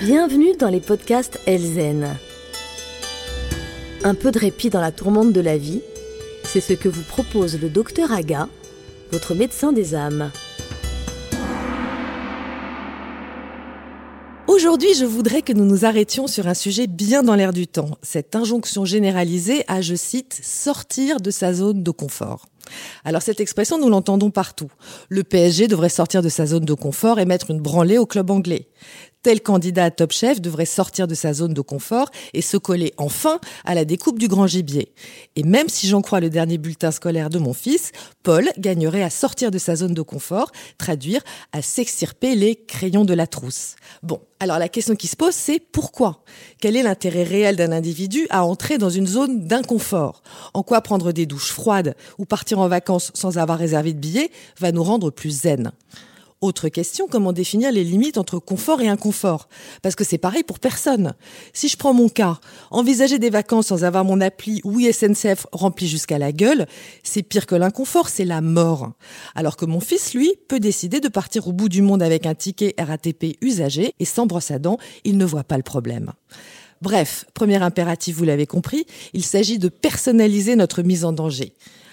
Bienvenue dans les podcasts Elzen. Un peu de répit dans la tourmente de la vie C'est ce que vous propose le docteur Aga, votre médecin des âmes. Aujourd'hui, je voudrais que nous nous arrêtions sur un sujet bien dans l'air du temps, cette injonction généralisée à, je cite, sortir de sa zone de confort. Alors cette expression, nous l'entendons partout. Le PSG devrait sortir de sa zone de confort et mettre une branlée au club anglais tel candidat à Top Chef devrait sortir de sa zone de confort et se coller enfin à la découpe du grand gibier. Et même si j'en crois le dernier bulletin scolaire de mon fils, Paul gagnerait à sortir de sa zone de confort, traduire à s'extirper les crayons de la trousse. Bon, alors la question qui se pose, c'est pourquoi? Quel est l'intérêt réel d'un individu à entrer dans une zone d'inconfort? En quoi prendre des douches froides ou partir en vacances sans avoir réservé de billets va nous rendre plus zen? Autre question, comment définir les limites entre confort et inconfort? Parce que c'est pareil pour personne. Si je prends mon cas, envisager des vacances sans avoir mon appli ou SNCF rempli jusqu'à la gueule, c'est pire que l'inconfort, c'est la mort. Alors que mon fils, lui, peut décider de partir au bout du monde avec un ticket RATP usagé et sans brosse à dents, il ne voit pas le problème. Bref, premier impératif, vous l'avez compris, il s'agit de personnaliser notre mise en danger.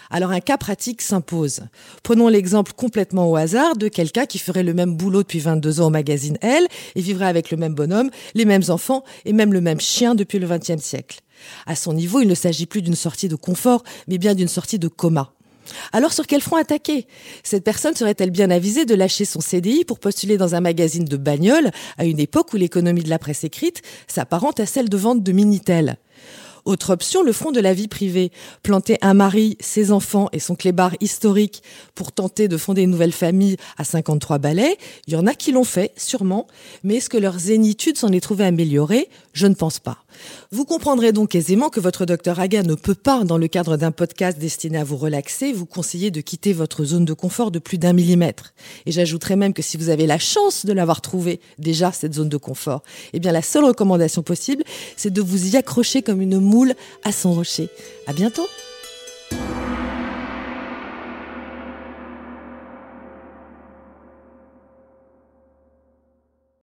Alors un cas pratique s'impose. Prenons l'exemple complètement au hasard de quelqu'un qui ferait le même boulot depuis 22 ans au magazine Elle et vivrait avec le même bonhomme, les mêmes enfants et même le même chien depuis le XXe siècle. À son niveau, il ne s'agit plus d'une sortie de confort, mais bien d'une sortie de coma. Alors sur quel front attaquer? Cette personne serait-elle bien avisée de lâcher son CDI pour postuler dans un magazine de bagnole? À une époque où l'économie de la presse écrite s'apparente à celle de vente de Minitel autre option, le front de la vie privée. Planter un mari, ses enfants et son clébard historique pour tenter de fonder une nouvelle famille à 53 balais. Il y en a qui l'ont fait, sûrement. Mais est-ce que leur zénitude s'en est trouvée améliorée? Je ne pense pas. Vous comprendrez donc aisément que votre docteur Aga ne peut pas, dans le cadre d'un podcast destiné à vous relaxer, vous conseiller de quitter votre zone de confort de plus d'un millimètre. Et j'ajouterai même que si vous avez la chance de l'avoir trouvé déjà, cette zone de confort, eh bien la seule recommandation possible, c'est de vous y accrocher comme une à son rocher. À bientôt!